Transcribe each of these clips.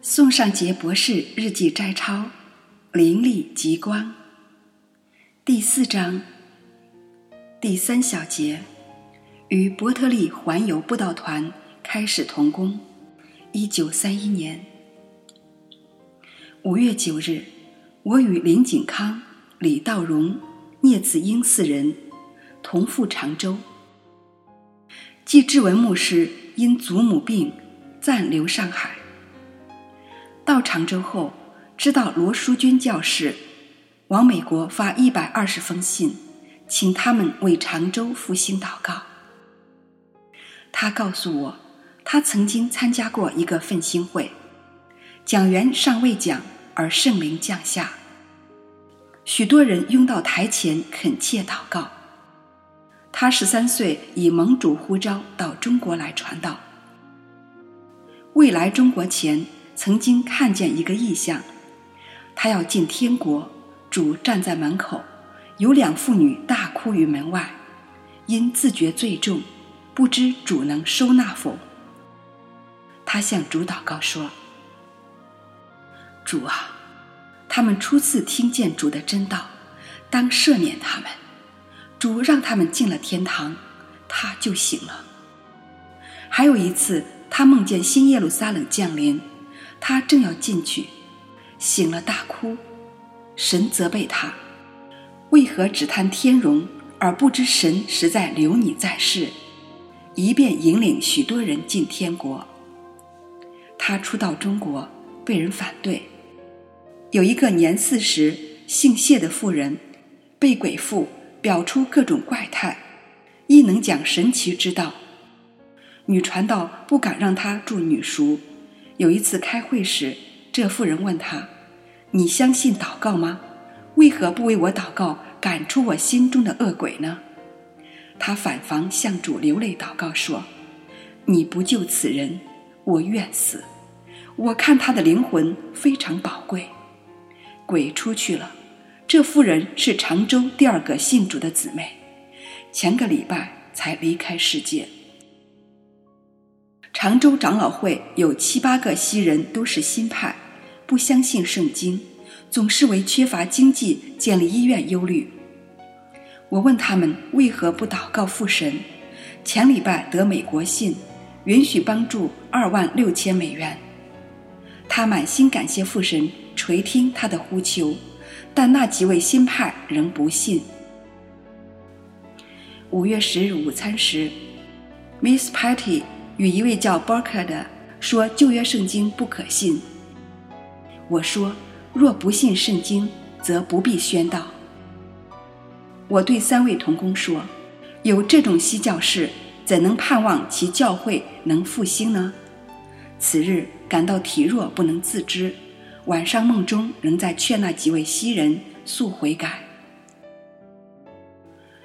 宋尚杰博士日记摘抄：灵力极光。第四章第三小节，与伯特利环游布道团开始同工。一九三一年五月九日，我与林景康、李道荣、聂子英四人同赴常州。季志文牧师因祖母病暂留上海。到常州后，知道罗淑君教士往美国发一百二十封信，请他们为常州复兴祷告。他告诉我，他曾经参加过一个奋兴会，讲员尚未讲，而圣灵降下，许多人拥到台前恳切祷告。他十三岁以盟主呼召到中国来传道，未来中国前。曾经看见一个异象，他要进天国，主站在门口，有两妇女大哭于门外，因自觉罪重，不知主能收纳否。他向主祷告说：“主啊，他们初次听见主的真道，当赦免他们。主让他们进了天堂，他就醒了。还有一次，他梦见新耶路撒冷降临。”他正要进去，醒了大哭，神责备他：为何只贪天荣，而不知神实在留你在世，以便引领许多人进天国？他初到中国，被人反对。有一个年四十、姓谢的妇人，被鬼附，表出各种怪态，亦能讲神奇之道。女传道不敢让他住女塾。有一次开会时，这妇人问他：“你相信祷告吗？为何不为我祷告，赶出我心中的恶鬼呢？”他反房向主流泪祷告说：“你不救此人，我愿死。我看他的灵魂非常宝贵。”鬼出去了。这妇人是常州第二个信主的姊妹，前个礼拜才离开世界。常州长老会有七八个西人，都是新派，不相信圣经，总是为缺乏经济建立医院忧虑。我问他们为何不祷告父神？前礼拜得美国信，允许帮助二万六千美元。他满心感谢父神垂听他的呼求，但那几位新派仍不信。五月十日午餐时，Miss Patty。与一位叫伯克的说旧约圣经不可信。我说若不信圣经，则不必宣道。我对三位同工说，有这种西教士，怎能盼望其教会能复兴呢？此日感到体弱不能自知，晚上梦中仍在劝那几位西人速悔改。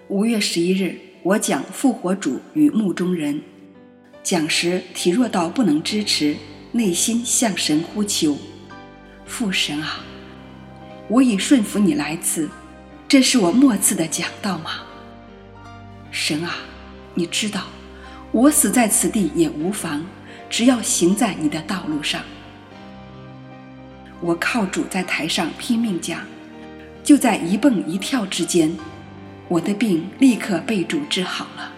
五月十一日，我讲复活主与墓中人。讲时体弱到不能支持，内心向神呼求：“父神啊，我已顺服你来此，这是我末次的讲道吗？神啊，你知道，我死在此地也无妨，只要行在你的道路上。我靠主在台上拼命讲，就在一蹦一跳之间，我的病立刻被主治好了。”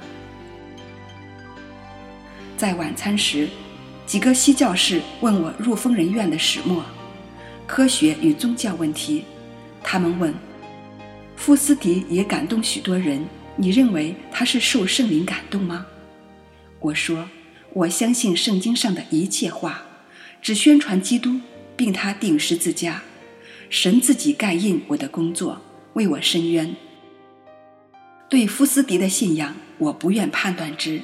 在晚餐时，几个西教士问我入疯人院的始末、科学与宗教问题。他们问：“富斯迪也感动许多人，你认为他是受圣灵感动吗？”我说：“我相信圣经上的一切话，只宣传基督，并他定十字架。神自己盖印我的工作，为我伸冤。对夫斯迪的信仰，我不愿判断之。”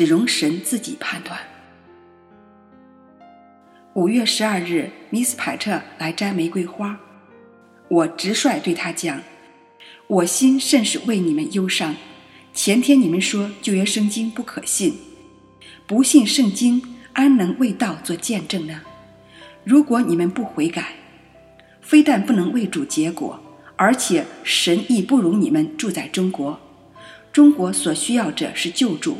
只容神自己判断。五月十二日，Miss 派特来摘玫瑰花，我直率对他讲：“我心甚是为你们忧伤。前天你们说旧约圣经不可信，不信圣经，安能为道做见证呢？如果你们不悔改，非但不能为主结果，而且神亦不容你们住在中国。中国所需要者是救主。”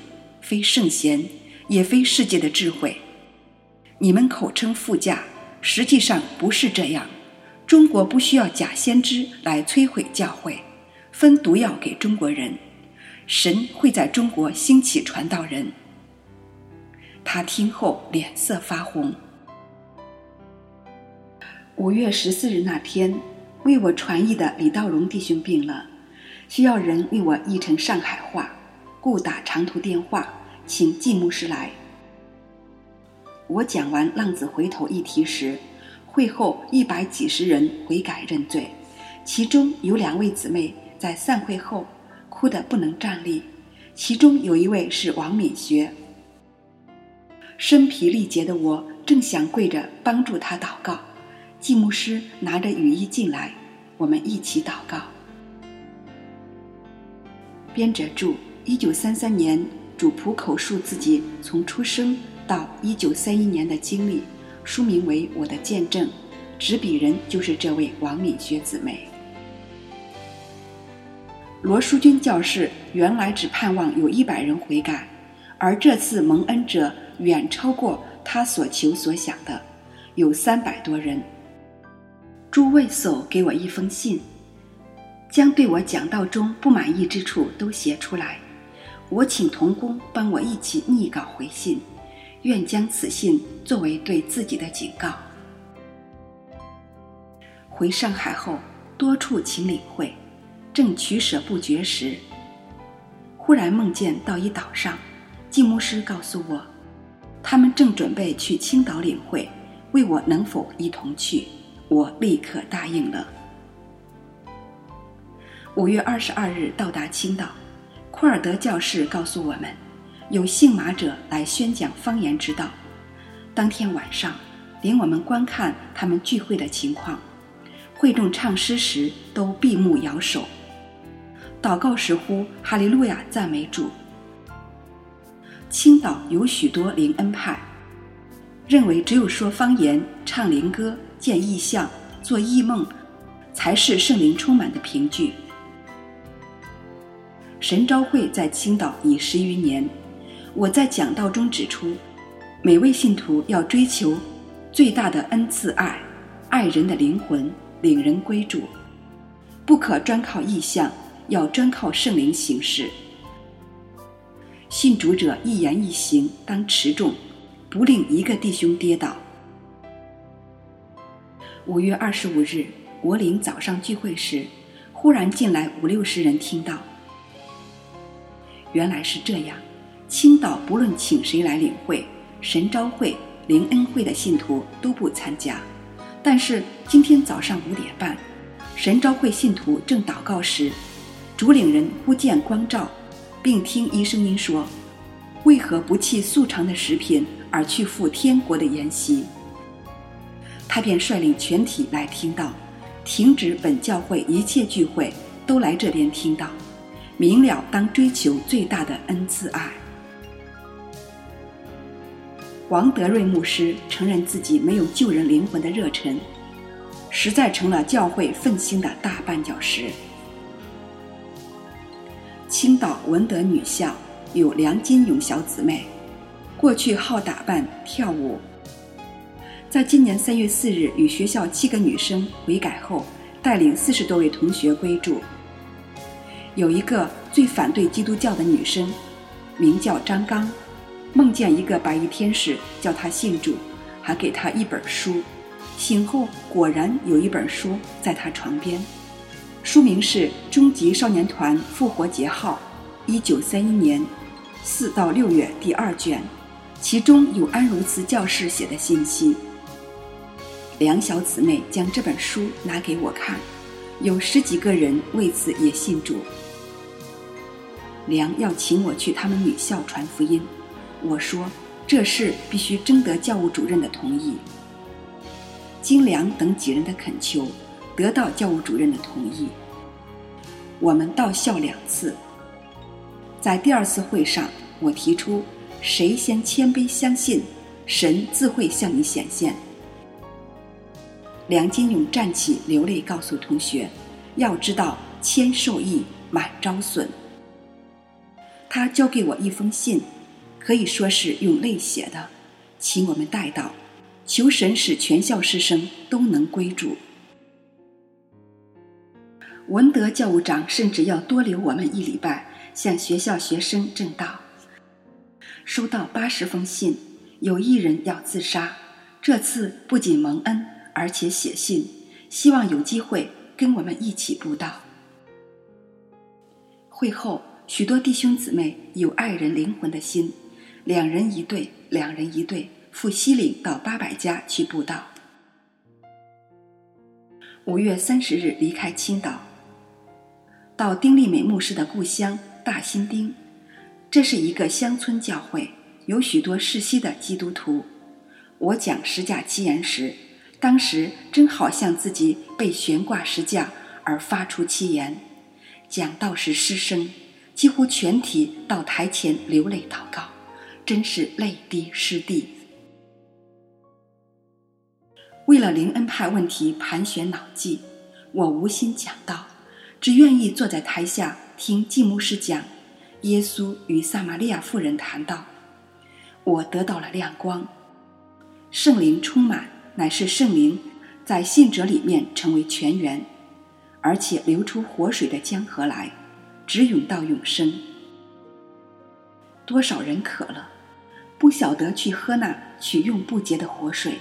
非圣贤，也非世界的智慧。你们口称富家，实际上不是这样。中国不需要假先知来摧毁教会，分毒药给中国人。神会在中国兴起传道人。他听后脸色发红。五月十四日那天，为我传译的李道荣弟兄病了，需要人为我译成上海话，故打长途电话请季牧师来。我讲完浪子回头一题时，会后一百几十人悔改认罪，其中有两位姊妹在散会后。哭得不能站立，其中有一位是王敏学。身疲力竭的我正想跪着帮助他祷告，季牧师拿着雨衣进来，我们一起祷告。编者注：一九三三年，主仆口述自己从出生到一九三一年的经历，书名为《我的见证》，执笔人就是这位王敏学姊妹。罗淑君教士原来只盼望有一百人悔改，而这次蒙恩者远超过他所求所想的，有三百多人。诸位所给我一封信，将对我讲道中不满意之处都写出来，我请童工帮我一起拟稿回信，愿将此信作为对自己的警告。回上海后，多处请领会。正取舍不决时，忽然梦见到一岛上，静牧师告诉我，他们正准备去青岛领会，问我能否一同去。我立刻答应了。五月二十二日到达青岛，库尔德教士告诉我们，有姓马者来宣讲方言之道。当天晚上，领我们观看他们聚会的情况，会众唱诗时都闭目摇手。祷告时呼哈利路亚赞美主。青岛有许多灵恩派，认为只有说方言、唱灵歌、见异象、做异梦，才是圣灵充满的凭据。神召会在青岛已十余年，我在讲道中指出，每位信徒要追求最大的恩赐爱，爱人的灵魂，领人归主，不可专靠异象。要专靠圣灵行事，信主者一言一行当持重，不令一个弟兄跌倒。五月二十五日，我领早上聚会时，忽然进来五六十人听到。原来是这样，青岛不论请谁来领会，神召会、灵恩会的信徒都不参加。但是今天早上五点半，神召会信徒正祷告时。主领人忽见光照，并听一声音说：“为何不弃素常的食品，而去赴天国的筵席？”他便率领全体来听到，停止本教会一切聚会，都来这边听到，明了当追求最大的恩赐爱。王德瑞牧师承认自己没有救人灵魂的热忱，实在成了教会奋兴的大绊脚石。青岛文德女校有梁金勇小姊妹，过去好打扮跳舞。在今年三月四日与学校七个女生悔改后，带领四十多位同学归住。有一个最反对基督教的女生，名叫张刚，梦见一个白衣天使叫她信主，还给她一本书。醒后果然有一本书在她床边。书名是《终极少年团复活节号》，一九三一年四到六月第二卷，其中有安如慈教士写的信息。两小姊妹将这本书拿给我看，有十几个人为此也信主。梁要请我去他们女校传福音，我说这事必须征得教务主任的同意。经梁等几人的恳求。得到教务主任的同意，我们到校两次。在第二次会上，我提出：谁先谦卑相信，神自会向你显现。梁金勇站起，流泪告诉同学：要知道，谦受益，满招损。他交给我一封信，可以说是用泪写的，请我们带到，求神使全校师生都能归主。文德教务长甚至要多留我们一礼拜，向学校学生正道。收到八十封信，有一人要自杀，这次不仅蒙恩，而且写信，希望有机会跟我们一起布道。会后，许多弟兄姊妹有爱人灵魂的心，两人一对，两人一对，赴西岭到八百家去布道。五月三十日离开青岛。到丁立美牧师的故乡大新丁，这是一个乡村教会，有许多世袭的基督徒。我讲十架七言时，当时真好像自己被悬挂十架而发出七言。讲道时失声，几乎全体到台前流泪祷告，真是泪滴湿地。为了灵恩派问题盘旋脑际，我无心讲道。只愿意坐在台下听季牧师讲耶稣与撒玛利亚妇人谈道，我得到了亮光，圣灵充满，乃是圣灵在信者里面成为泉源，而且流出活水的江河来，直涌到永生。多少人渴了，不晓得去喝那取用不竭的活水，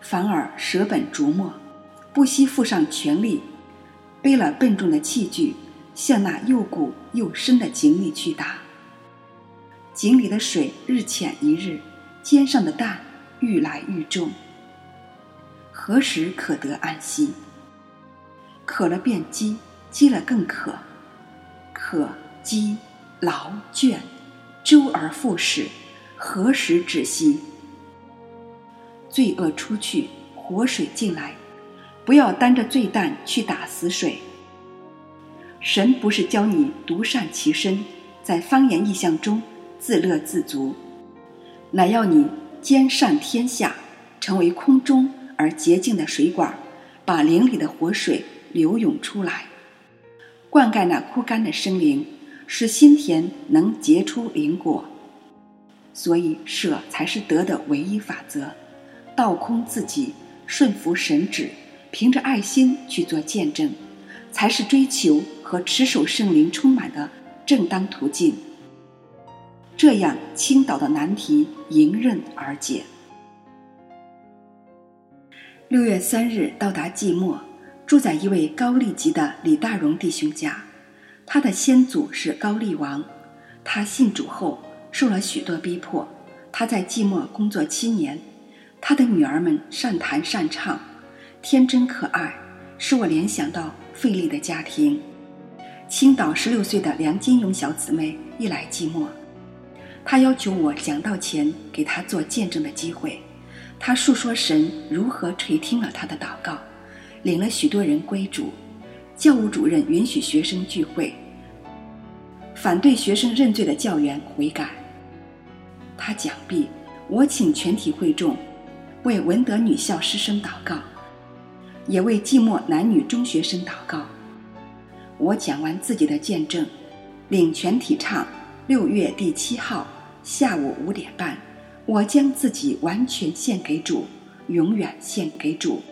反而舍本逐末，不惜付上全力。背了笨重的器具，向那又古又深的井里去打。井里的水日浅一日，肩上的担愈来愈重。何时可得安息？渴了便饥，饥了更渴。渴饥劳倦，周而复始，何时止息？罪恶出去，活水进来。不要担着罪担去打死水。神不是教你独善其身，在方言意象中自乐自足，乃要你兼善天下，成为空中而洁净的水管，把灵里的活水流涌出来，灌溉那枯干的生灵，使心田能结出灵果。所以舍才是得的唯一法则，倒空自己，顺服神旨。凭着爱心去做见证，才是追求和持守圣灵充满的正当途径。这样，青岛的难题迎刃而解。六月三日到达寂寞，住在一位高丽籍的李大荣弟兄家。他的先祖是高丽王，他信主后受了许多逼迫。他在寂寞工作七年，他的女儿们善弹善唱。天真可爱，使我联想到费力的家庭。青岛十六岁的梁金荣小姊妹一来寂寞，她要求我讲道前给她做见证的机会。她述说神如何垂听了她的祷告，领了许多人归主。教务主任允许学生聚会，反对学生认罪的教员悔改。他讲毕，我请全体会众为文德女校师生祷告。也为寂寞男女中学生祷告。我讲完自己的见证，领全体唱。六月第七号下午五点半，我将自己完全献给主，永远献给主。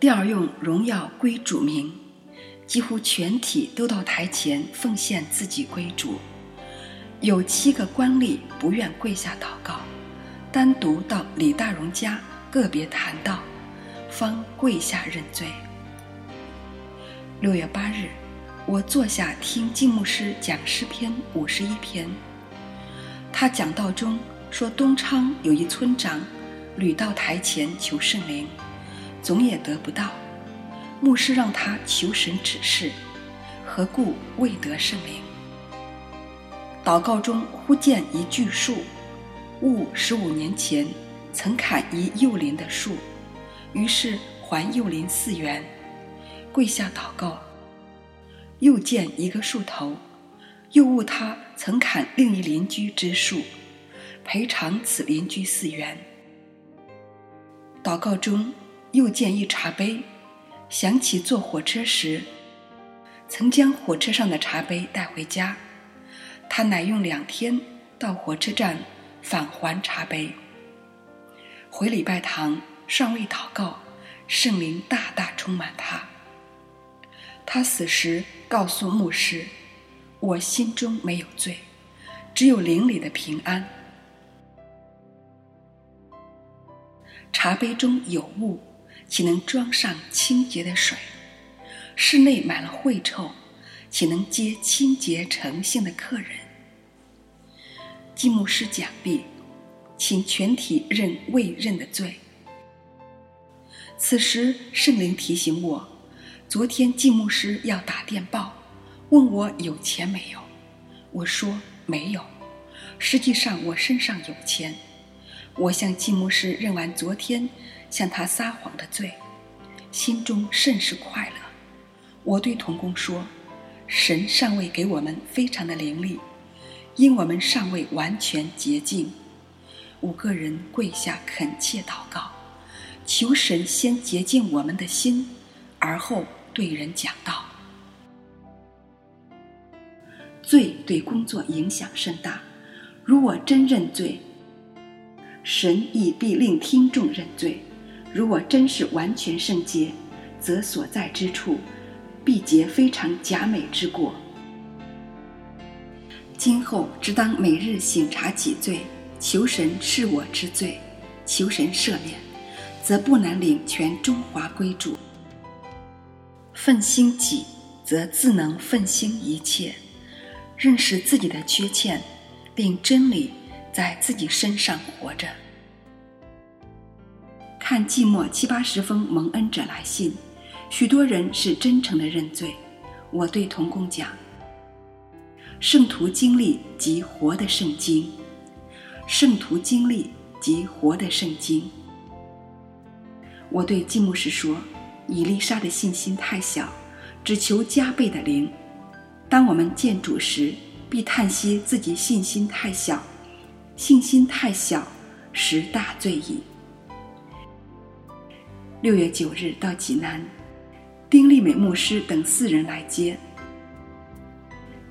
调用荣耀归主名，几乎全体都到台前奉献自己归主。有七个官吏不愿跪下祷告，单独到李大荣家个别谈到。方跪下认罪。六月八日，我坐下听静牧师讲诗篇五十一篇。他讲道中说，东昌有一村长，屡到台前求圣灵，总也得不到。牧师让他求神指示，何故未得圣灵？祷告中忽见一巨树，悟十五年前曾砍一幼林的树。于是还幼林四元，跪下祷告。又见一个树头，又悟他曾砍另一邻居之树，赔偿此邻居四元。祷告中又见一茶杯，想起坐火车时，曾将火车上的茶杯带回家，他乃用两天到火车站返还茶杯。回礼拜堂尚未祷告，圣灵大大充满他。他死时告诉牧师：“我心中没有罪，只有灵里的平安。”茶杯中有物，岂能装上清洁的水？室内满了秽臭，岂能接清洁诚信的客人？祭牧师讲毕，请全体认未认的罪。此时圣灵提醒我，昨天祭牧师要打电报，问我有钱没有。我说没有，实际上我身上有钱。我向祭牧师认完昨天向他撒谎的罪，心中甚是快乐。我对童工说：“神尚未给我们非常的灵力，因我们尚未完全洁净。”五个人跪下恳切祷告，求神先洁净我们的心，而后对人讲道。罪对工作影响甚大，如我真认罪。神亦必令听众认罪。如果真是完全圣洁，则所在之处必结非常假美之果。今后只当每日省察己罪，求神释我之罪，求神赦免，则不难领全中华归主。奋心己，则自能奋心一切。认识自己的缺欠，并真理。在自己身上活着。看寂寞七八十封蒙恩者来信，许多人是真诚的认罪。我对童工讲：圣徒经历及活的圣经，圣徒经历及活的圣经。我对季牧师说：伊丽莎的信心太小，只求加倍的灵。当我们见主时，必叹息自己信心太小。信心太小，十大罪矣。六月九日到济南，丁立美牧师等四人来接。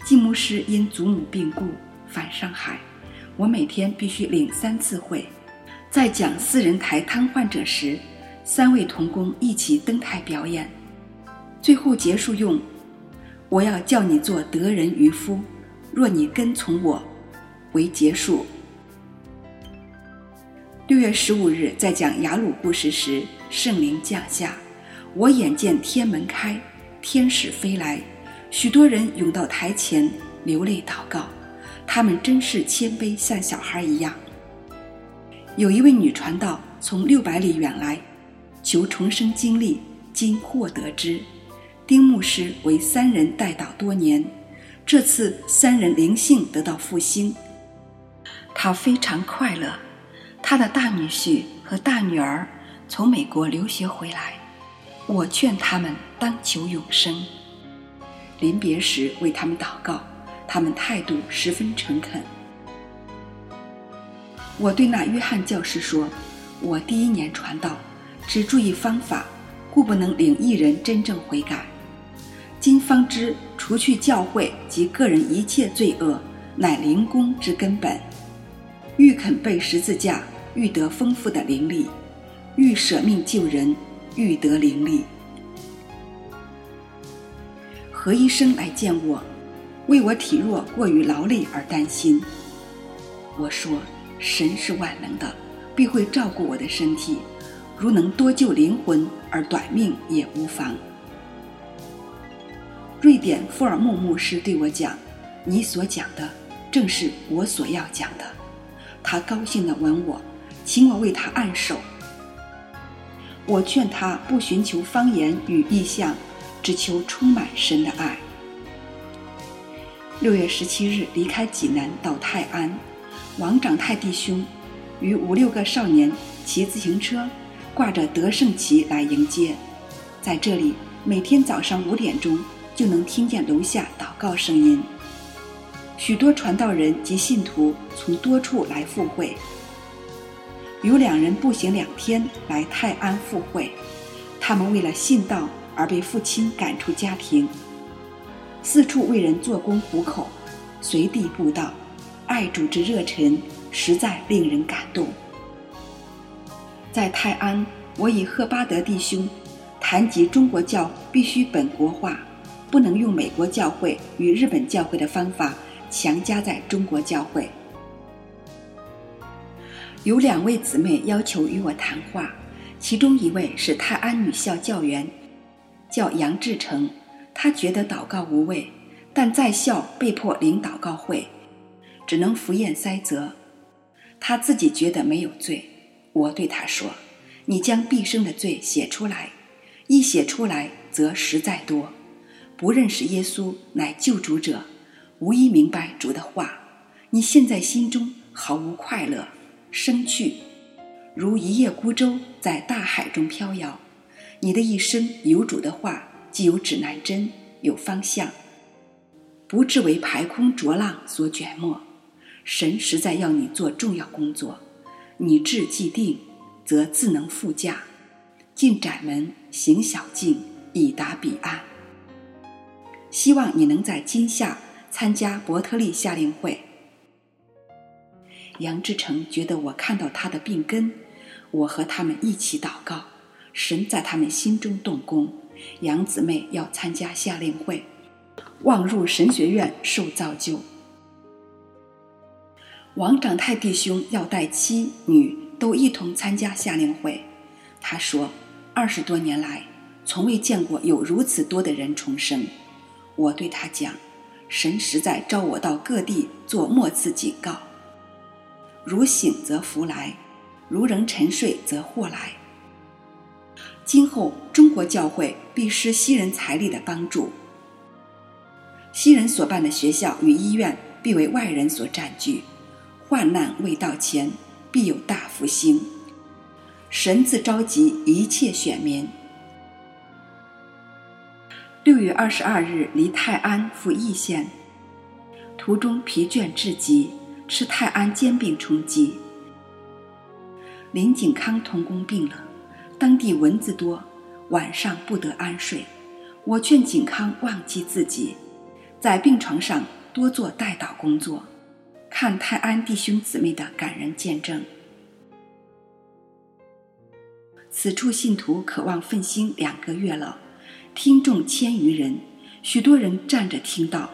季牧师因祖母病故返上海，我每天必须领三次会。在讲四人抬瘫痪者时，三位童工一起登台表演。最后结束用“我要叫你做得人渔夫，若你跟从我”为结束。六月十五日，在讲雅鲁故事时，圣灵降下，我眼见天门开，天使飞来，许多人涌到台前流泪祷告，他们真是谦卑，像小孩一样。有一位女传道从六百里远来，求重生经历，今获得之。丁牧师为三人代祷多年，这次三人灵性得到复兴，他非常快乐。他的大女婿和大女儿从美国留学回来，我劝他们当求永生。临别时为他们祷告，他们态度十分诚恳。我对那约翰教师说：“我第一年传道，只注意方法，故不能领一人真正悔改。今方知，除去教会及个人一切罪恶，乃灵功之根本。”欲肯背十字架，欲得丰富的灵力；欲舍命救人，欲得灵力。何医生来见我，为我体弱过于劳累而担心。我说：神是万能的，必会照顾我的身体。如能多救灵魂而短命也无妨。瑞典富尔木牧师对我讲：“你所讲的，正是我所要讲的。”他高兴地吻我，请我为他按手。我劝他不寻求方言与意象，只求充满神的爱。六月十七日离开济南到泰安，王长泰弟兄与五六个少年骑自行车，挂着德胜旗来迎接。在这里，每天早上五点钟就能听见楼下祷告声音。许多传道人及信徒从多处来赴会，有两人步行两天来泰安赴会，他们为了信道而被父亲赶出家庭，四处为人做工糊口，随地布道，爱主之热忱实在令人感动。在泰安，我与赫巴德弟兄谈及中国教必须本国化，不能用美国教会与日本教会的方法强加在中国教会。有两位姊妹要求与我谈话，其中一位是泰安女校教员，叫杨志成。他觉得祷告无味，但在校被迫领祷告会，只能敷衍塞责。他自己觉得没有罪。我对他说：“你将毕生的罪写出来，一写出来则实在多。不认识耶稣乃救主者，无一明白主的话。你现在心中毫无快乐，生趣，如一叶孤舟在大海中飘摇。你的一生有主的话。”既有指南针，有方向，不至为排空浊浪所卷没。神实在要你做重要工作，你志既定，则自能赴驾，进窄门，行小径，以达彼岸。希望你能在今夏参加伯特利夏令会。杨志成觉得我看到他的病根，我和他们一起祷告，神在他们心中动工。杨姊妹要参加夏令会，望入神学院受造就。王长泰弟兄要带妻女都一同参加夏令会。他说：“二十多年来，从未见过有如此多的人重生。”我对他讲：“神实在召我到各地做末次警告。如醒则福来，如仍沉睡则祸来。”今后中国教会必施西人财力的帮助，西人所办的学校与医院必为外人所占据，患难未到前，必有大复兴。神自召集一切选民。六月二十二日，离泰安赴义县，途中疲倦至极，吃泰安煎饼充饥。林景康同工病了。当地蚊子多，晚上不得安睡。我劝景康忘记自己，在病床上多做代祷工作，看泰安弟兄姊妹的感人见证。此处信徒渴望奋兴两个月了，听众千余人，许多人站着听到，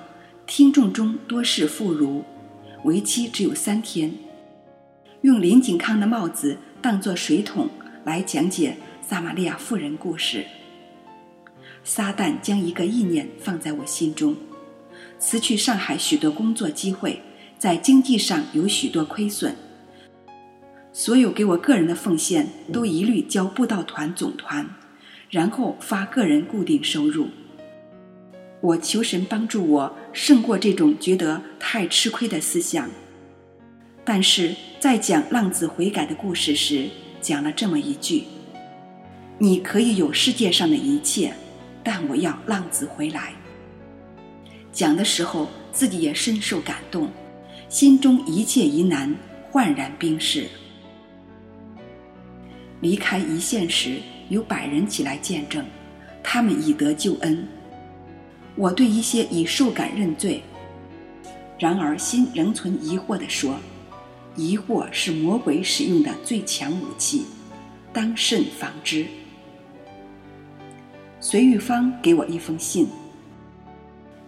听众中多是妇孺，为期只有三天。用林景康的帽子当作水桶。来讲解撒玛利亚妇人故事。撒旦将一个意念放在我心中：辞去上海许多工作机会，在经济上有许多亏损。所有给我个人的奉献都一律交布道团总团，然后发个人固定收入。我求神帮助我胜过这种觉得太吃亏的思想。但是在讲浪子悔改的故事时，讲了这么一句：“你可以有世界上的一切，但我要浪子回来。”讲的时候自己也深受感动，心中一切疑难焕然冰释。离开一线时，有百人起来见证，他们已得救恩。我对一些已受感认罪，然而心仍存疑惑的说。疑惑是魔鬼使用的最强武器，当慎防之。隋玉芳给我一封信，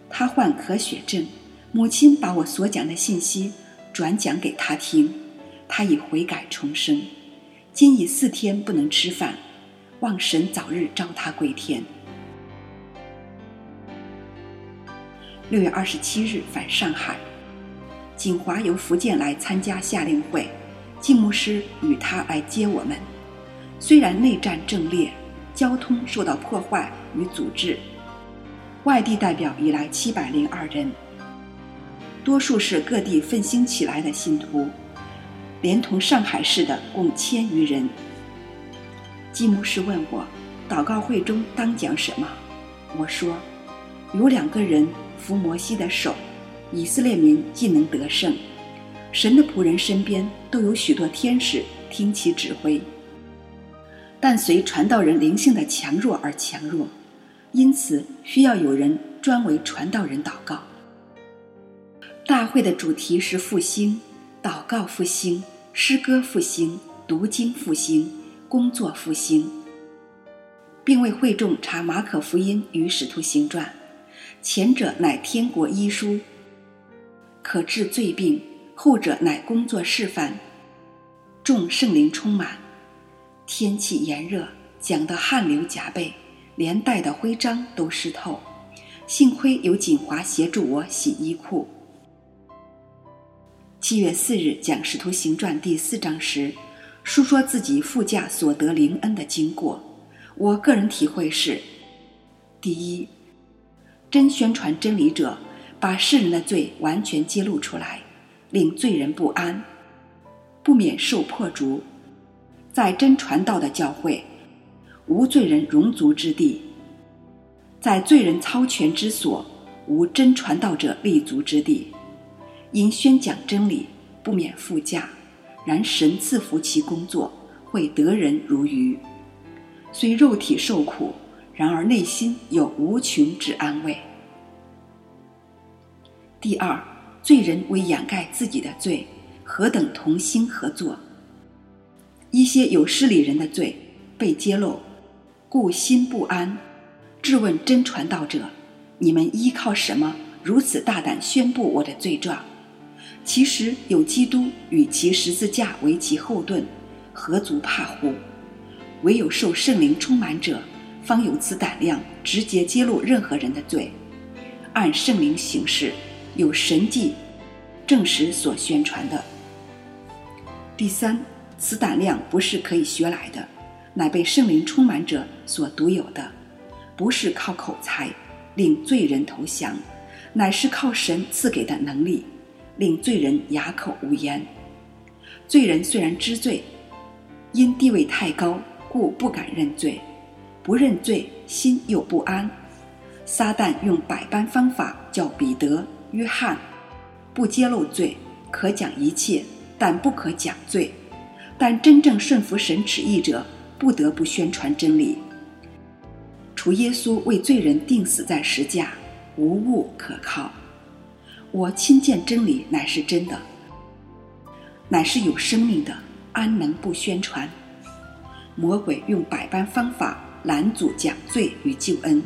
他患咳血症，母亲把我所讲的信息转讲给他听，他已悔改重生，今已四天不能吃饭，望神早日召他归天。六月二十七日返上海。景华由福建来参加夏令会，季牧师与他来接我们。虽然内战正烈，交通受到破坏与阻滞，外地代表已来七百零二人，多数是各地奋兴起来的信徒，连同上海市的共千余人。季牧师问我，祷告会中当讲什么？我说，有两个人扶摩西的手。以色列民既能得胜，神的仆人身边都有许多天使听其指挥。但随传道人灵性的强弱而强弱，因此需要有人专为传道人祷告。大会的主题是复兴，祷告复兴，诗歌复兴，读经复兴，工作复兴，并为会众查马可福音与使徒行传，前者乃天国医书，可治罪病；后者乃工作示范，众圣灵充满，天气炎热，讲得汗流浃背，连带的徽章都湿透。幸亏有锦华协助我洗衣裤。七月四日讲《使徒行传》第四章时，述说自己副驾所得灵恩的经过。我个人体会是：第一，真宣传真理者把世人的罪完全揭露出来，令罪人不安，不免受破逐。在真传道的教会，无罪人容足之地；在罪人操权之所，无真传道者立足之地。因宣讲真理，不免负驾；然神赐福其工作，会得人如鱼。虽肉体受苦，然而内心有无穷之安慰。第二，罪人为掩盖自己的罪，何等同心合作？一些有势力人的罪被揭露，故心不安。质问真传道者：你们依靠什么如此大胆宣布我的罪状？其实有基督与其十字架为其后盾，何足怕乎？唯有受圣灵充满者，方有此胆量，直接揭露任何人的罪，按圣灵行事，有神迹证实所宣传的。第三，此胆量不是可以学来的，乃被圣灵充满者所独有的，不是靠口才令罪人投降，乃是靠神赐给的能力。令罪人哑口无言。罪人虽然知罪，因地位太高，故不敢认罪；不认罪，心又不安。撒旦用百般方法叫彼得、约翰不揭露罪，可讲一切，但不可讲罪。但真正顺服神旨意者，不得不宣传真理。除耶稣为罪人定死在石架，无物可靠。我亲见真理乃是真的，乃是有生命的，安能不宣传？魔鬼用百般方法拦阻讲罪与救恩，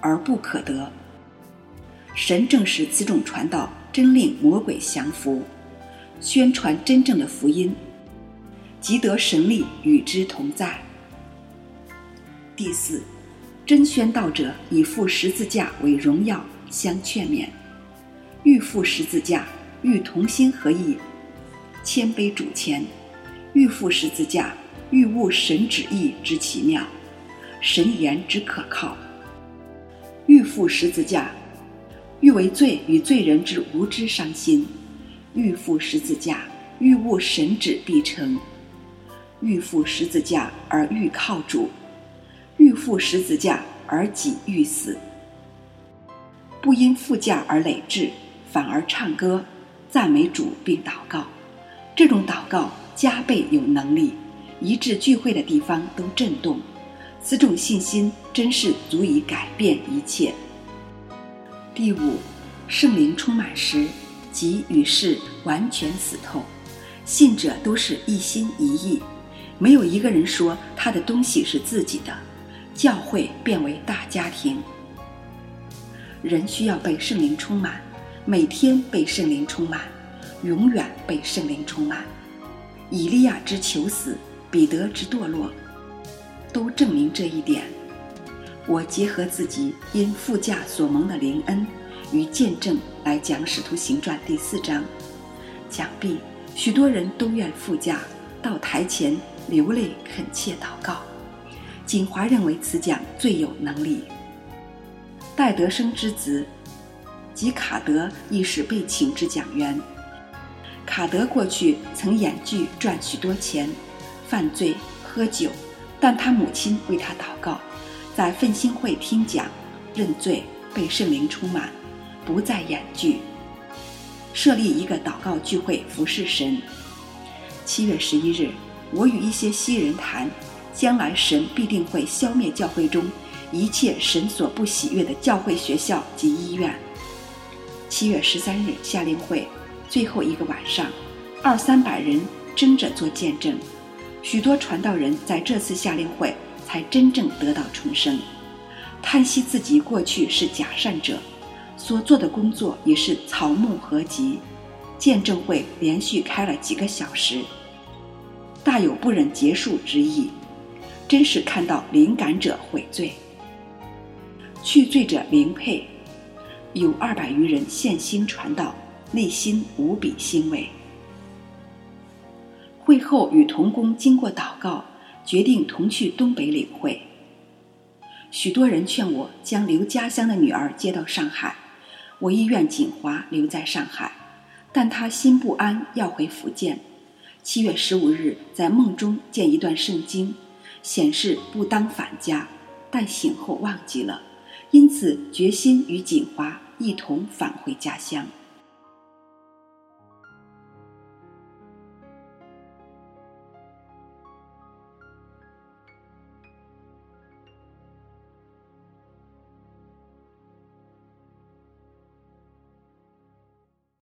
而不可得。神正是此种传道，真令魔鬼降服，宣传真正的福音，即得神力与之同在。第四，真宣道者以负十字架为荣耀，相劝勉。欲负十字架，欲同心合意，谦卑主前；欲负十字架，欲悟神旨意之奇妙，神言之可靠；欲负十字架，欲为罪与罪人之无知伤心；欲负十字架，欲悟神旨必成；欲负十字架而欲靠主；欲负十字架而己欲死，不因负架而累志。反而唱歌，赞美主并祷告，这种祷告加倍有能力，一致聚会的地方都震动。此种信心真是足以改变一切。第五，圣灵充满时，即与世完全死透，信者都是一心一意，没有一个人说他的东西是自己的，教会变为大家庭。人需要被圣灵充满。每天被圣灵充满，永远被圣灵充满。以利亚之求死，彼得之堕落，都证明这一点。我结合自己因副驾所蒙的灵恩与见证来讲《使徒行传》第四章，想必许多人都愿副驾到台前流泪恳切祷告。锦华认为此讲最有能力。戴德生之子。及卡德亦是被请之讲员。卡德过去曾演剧赚许多钱，犯罪喝酒，但他母亲为他祷告，在奋兴会听讲，认罪，被圣灵充满，不再演剧，设立一个祷告聚会服侍神。七月十一日，我与一些西人谈，将来神必定会消灭教会中一切神所不喜悦的教会、学校及医院。七月十三日夏令会最后一个晚上，二三百人争着做见证，许多传道人在这次夏令会才真正得到重生，叹息自己过去是假善者，所做的工作也是草木合集。见证会连续开了几个小时，大有不忍结束之意，真是看到灵感者悔罪，去罪者灵配，有二百余人献心传道，内心无比欣慰。会后与同工经过祷告，决定同去东北领会。许多人劝我将留家乡的女儿接到上海，我意愿锦华留在上海，但他心不安，要回福建。七月十五日在梦中见一段圣经，显示不当返家，但醒后忘记了，因此决心与锦华一同返回家乡。